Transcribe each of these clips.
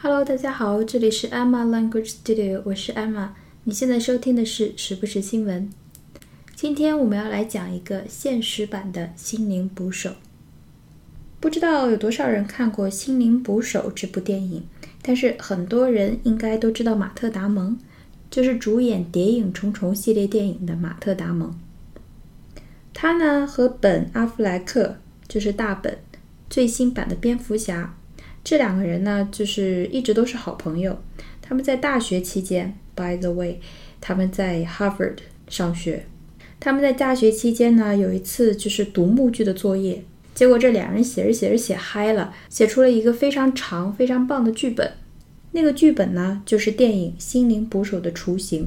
Hello，大家好，这里是 Emma Language Studio，我是 Emma。你现在收听的是时不时新闻。今天我们要来讲一个现实版的心灵捕手。不知道有多少人看过《心灵捕手》这部电影，但是很多人应该都知道马特·达蒙，就是主演《谍影重重》系列电影的马特·达蒙。他呢和本·阿弗莱克，就是大本，最新版的蝙蝠侠。这两个人呢，就是一直都是好朋友。他们在大学期间，by the way，他们在 Harvard 上学。他们在大学期间呢，有一次就是读木剧的作业，结果这两人写着写着写嗨了，写出了一个非常长、非常棒的剧本。那个剧本呢，就是电影《心灵捕手》的雏形。《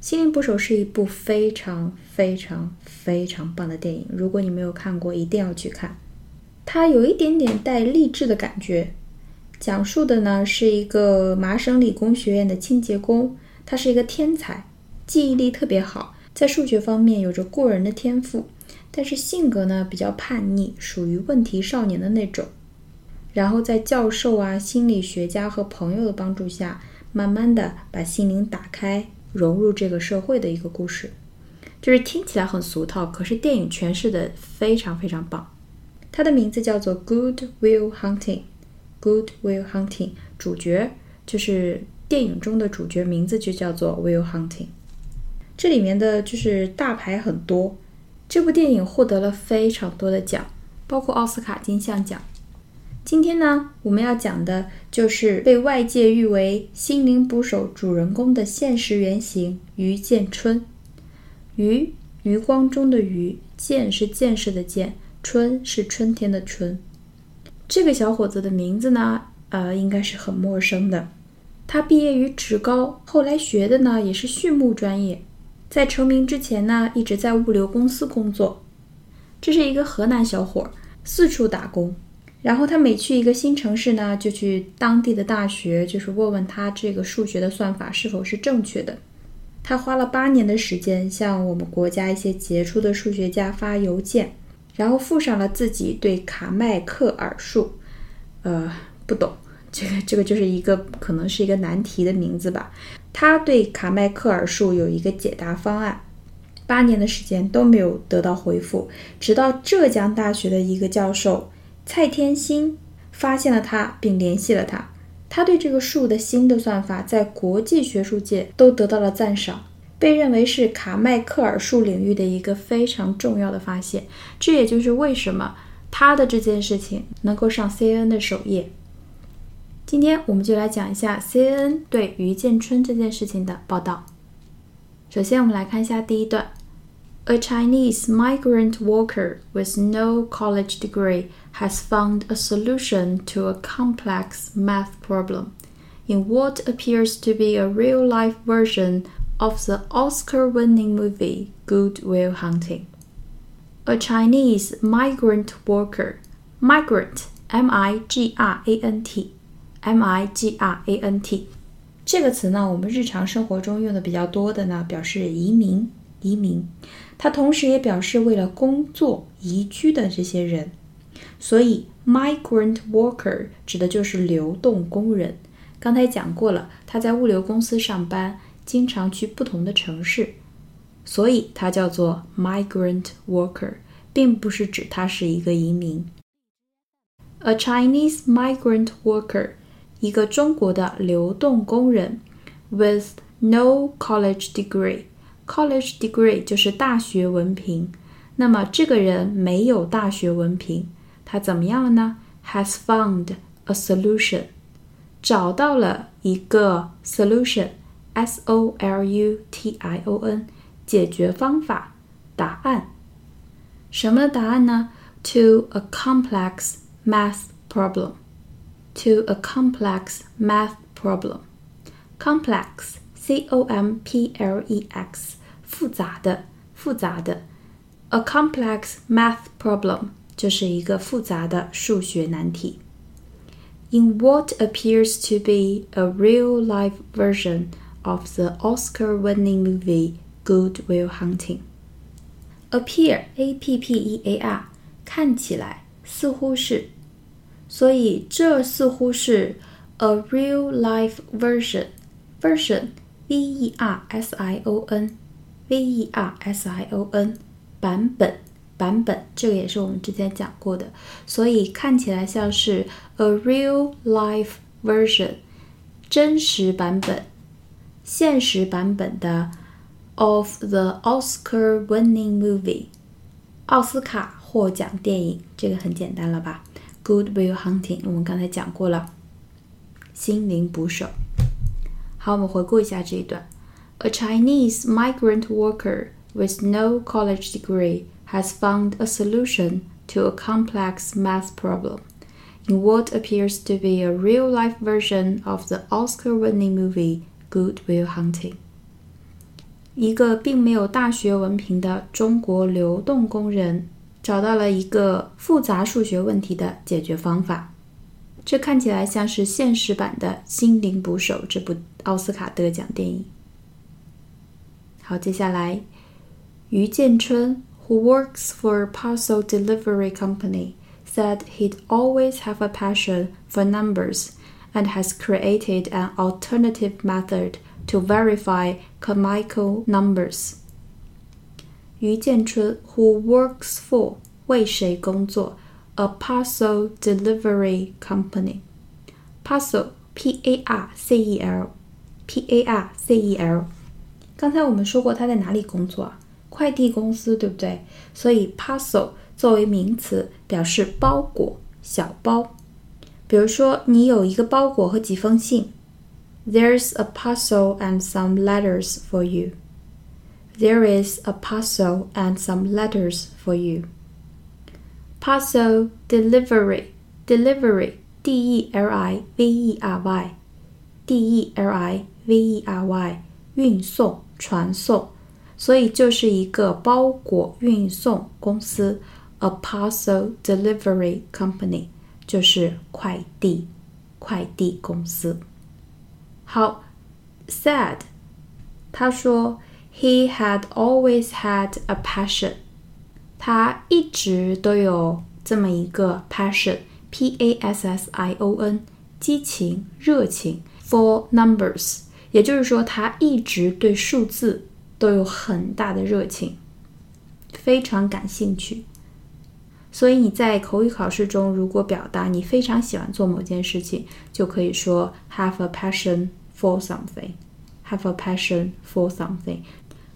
心灵捕手》是一部非常、非常、非常棒的电影，如果你没有看过，一定要去看。它有一点点带励志的感觉，讲述的呢是一个麻省理工学院的清洁工，他是一个天才，记忆力特别好，在数学方面有着过人的天赋，但是性格呢比较叛逆，属于问题少年的那种。然后在教授啊、心理学家和朋友的帮助下，慢慢的把心灵打开，融入这个社会的一个故事，就是听起来很俗套，可是电影诠释的非常非常棒。它的名字叫做《Good Will Hunting》，《Good Will Hunting》主角就是电影中的主角，名字就叫做 Will Hunting。这里面的就是大牌很多，这部电影获得了非常多的奖，包括奥斯卡金像奖。今天呢，我们要讲的就是被外界誉为《心灵捕手》主人公的现实原型余建春。余，餘光中的余，建是建设的建。春是春天的春，这个小伙子的名字呢，呃，应该是很陌生的。他毕业于职高，后来学的呢也是畜牧专业。在成名之前呢，一直在物流公司工作。这是一个河南小伙，四处打工。然后他每去一个新城市呢，就去当地的大学，就是问问他这个数学的算法是否是正确的。他花了八年的时间，向我们国家一些杰出的数学家发邮件。然后附上了自己对卡麥克爾數，呃，不懂，这个，这个就是一个可能是一个难题的名字吧。他对卡麥克爾數有一个解答方案，八年的时间都没有得到回复，直到浙江大学的一个教授蔡天興發現了他，并联系了他。他对这个数的新的算法在国际学术界都得到了赞赏。被认为是卡迈克尔树领域的一个非常重要的发现，这也就是为什么他的这件事情能够上 CNN 的首页。今天我们就来讲一下 CNN 對余建春这件事情的报道。首先，我们来看一下第一段：A Chinese migrant worker with no college degree has found a solution to a complex math problem in what appears to be a real-life version. Of the Oscar-winning movie Good Will Hunting, a Chinese migrant worker, migrant, M-I-G-R-A-N-T, M-I-G-R-A-N-T，这个词呢，我们日常生活中用的比较多的呢，表示移民，移民。它同时也表示为了工作移居的这些人，所以 migrant worker 指的就是流动工人。刚才讲过了，他在物流公司上班。经常去不同的城市，所以它叫做 migrant worker，并不是指他是一个移民。A Chinese migrant worker，一个中国的流动工人，with no college degree，college degree 就是大学文凭。那么这个人没有大学文凭，他怎么样了呢？Has found a solution，找到了一个 solution。S O L U T I O N，解决方法，答案。什么答案呢？To a complex math problem. To a complex math problem. Complex, C O M P L E X，复杂的，复杂的。A complex math problem 就是一个复杂的数学难题。In what appears to be a real-life version. Of the Oscar-winning movie Good Will Hunting. Appear, A P P E A R，看起来似乎是，所以这似乎是 a real life version version v e r s i o n v e r s i o n 版本版本，这个也是我们之前讲过的，所以看起来像是 a real life version 真实版本、 现实版本的 of the Oscar-winning movie 奥斯卡获奖电影，这个很简单了吧？Good Will Hunting，我们刚才讲过了，心灵捕手。好，我们回顾一下这一段。A Chinese migrant worker with no college degree has found a solution to a complex math problem in what appears to be a real-life version of the Oscar-winning movie Good Will Hunting。一个并没有大学文凭的中国流动工人找到了一个复杂数学问题的解决方法，这看起来像是现实版的《心灵捕手》这部奥斯卡得奖电影。好，接下来，于建春，who works for a parcel delivery company, said he'd always have a passion for numbers and has created an alternative method to verify Carmichael numbers. 于建春，who works for 为谁工作？A parcel delivery company. Parcel, P-A-R-C-E-L, P-A-R-C-E-L. 刚才我们说过他在哪里工作啊？快递公司，对不对？所以 parcel 作为名词表示包裹、小包。 比如说，你有一个包裹和几封信。There's a parcel and some letters for you. There is a parcel and some letters for you. Parcel delivery, delivery, D E L I V E R Y, D E L I V E R Y，运送、传送，所以就是一个包裹运送公司，a parcel delivery company， 就是快递快递公司。好，said，他说。He had always had a passion. 他一直都有这么一个 passion，p a s s i o n，激情、热情 for numbers，也就是说他一直对数字都有很大的热情，非常感兴趣。 所以你在口语考试中，如果表达你非常喜欢做某件事情，就可以说 have a passion for something。have a passion for something，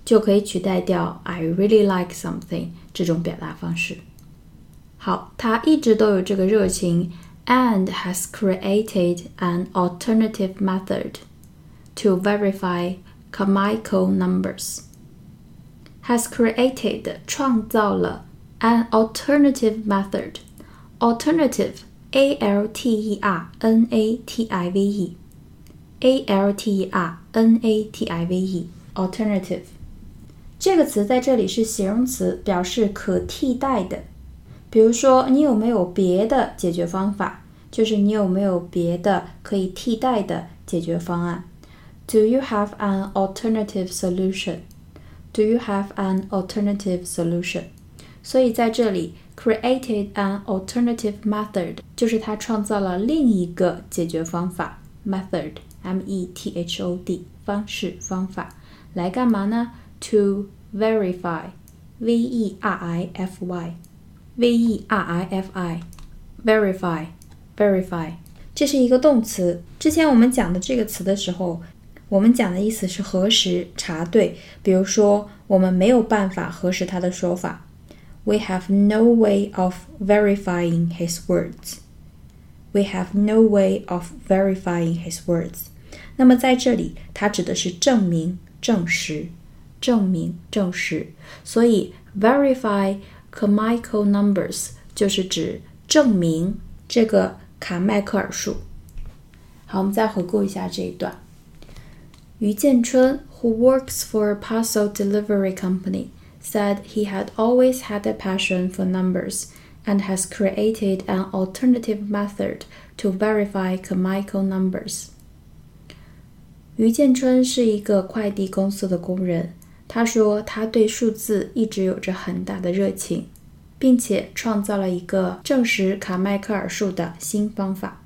就可以取代掉 I really like something 这种表达方式。好，他一直都有这个热情，and has created an alternative method to verify Carmichael numbers. Has created 创造了 an alternative method. Alternative, A L T E R N A T I V E. A L T E R N A T I V E，alternative 这个词在这里是形容词，表示可替代的。比如说，你有没有别的解决方法？就是你有没有别的可以替代的解决方案？Do you have an alternative solution? Do you have an alternative solution? 所以在这里，created an alternative method 就是他创造了另一个解决方法 method。M E T H O D 方式方法来干嘛呢？To verify V E R I F Y V E R I F I verify verify 这是一个动词。之前我们讲的这个词的时候，我们讲的意思是核实、查对。比如说，我们没有办法核实他的说法。We have no way of verifying his words. We have no way of verifying his words. 那么在这里，它指的是证明、证实、证明、证实。所以，verify Carmichael numbers 就是指证明这个卡迈克尔数。好，我们再回顾一下这一段。于建春，who works for a parcel delivery company, said he had always had a passion for numbers and has created an alternative method to verify Carmichael numbers. 于建春是一个快递公司的工人。他说，他对数字一直有着很大的热情，并且创造了一个证实卡迈克尔数的新方法。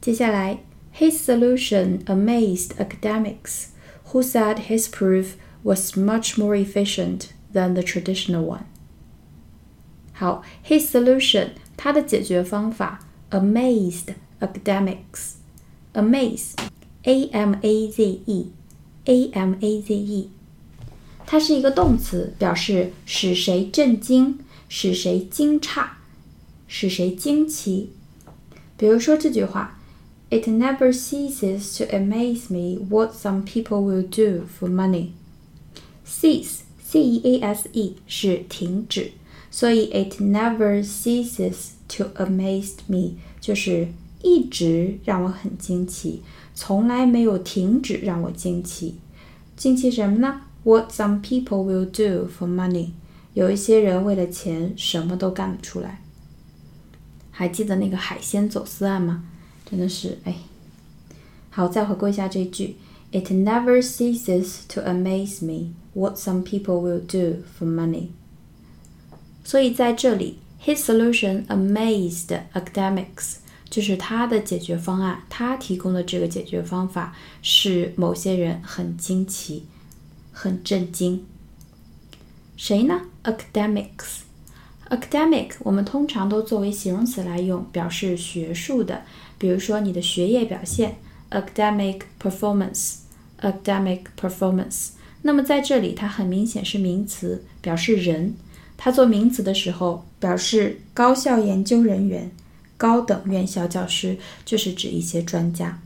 接 接下来，His solution amazed academics who said his proof was much more efficient than the traditional one。好，His solution，他的解决方法 amazed academics。amaze，a m a z e，a m a z e，它是一个动词，表示使谁震惊，使谁惊诧，使谁惊奇。比如说这句话：It never ceases to amaze me what some people will do for money. Cease, c e a s e 是停止，所以 it never ceases to amaze me 就是一直让我很惊奇，从来没有停止让我惊奇。惊奇什么呢？What some people will do for money。有一些人为了钱什么都干得出来。还记得那个海鲜走私案吗？真的是哎。好，再回顾一下这句：It never ceases to amaze me what some people will do for money。所以在这里，His solution amazed academics。就是他的解决方案，他提供的这个解决方法使某些人很惊奇、很震惊。谁呢？Academics。Academic 我们通常都作为形容词来用，表示学术的，比如说你的学业表现 ，academic performance。academic performance。那么在这里，它很明显是名词，表示人。它做名词的时候，表示高校研究人员。高等院校教师就是指一些专家。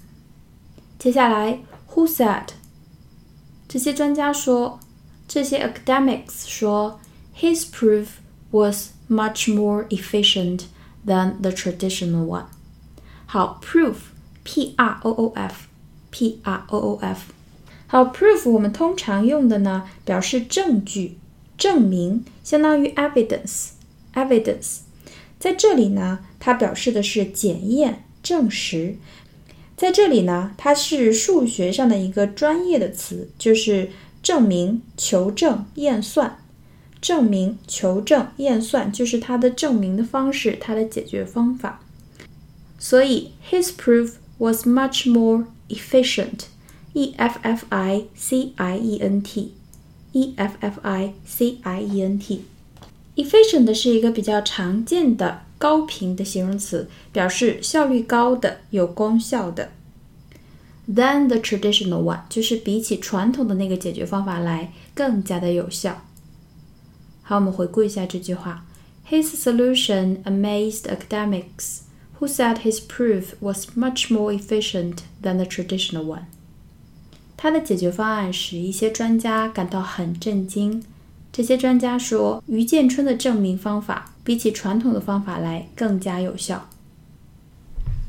接下来，Who said？这些专家说，这些 academics 说，His proof was much more efficient than the traditional one。好 proof，proof，好，proof 我们通常用的呢，表示证据、证明，相当于 evidence，evidence。在这里呢。它表示的是检验、证实，在这里呢，它是数学上的一个专业的词，就是证明、求证、验算。证明、求证、验算就是它的证明的方式，它的解决方法。所以，his proof was much more efficient. E F F I C I E N T. E F F I C I E N T. Efficient 是一个比较常见的。高频的形容词表示效率高的、有功效的。Than the traditional one 就是比起传统的那个解决方法来更加的有效。好，我们回顾一下这句话：His solution amazed academics Who said his proof was much more efficient than the traditional one。他的解决方案使一些专家感到很震惊。这些专家说，于建春的证明方法。比起传统的方法来更加有效。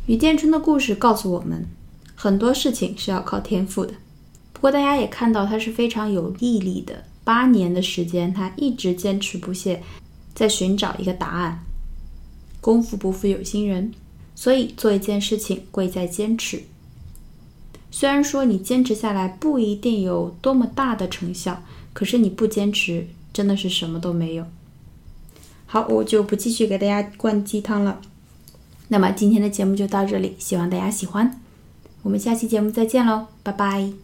于建春的故事告诉我们，很多事情是要靠天赋的。不过大家也看到他是非常有毅力的，八年的时间他一直坚持不懈，在寻找一个答案。功夫不负有心人，所以做一件事情贵在坚持。虽然说你坚持下来不一定有多么大的成效，可是你不坚持真的是什么都没有。好，我就不继续给大家灌鸡汤了。那么今天的节目就到这里，希望大家喜欢。我们下期节目再见喽，拜拜。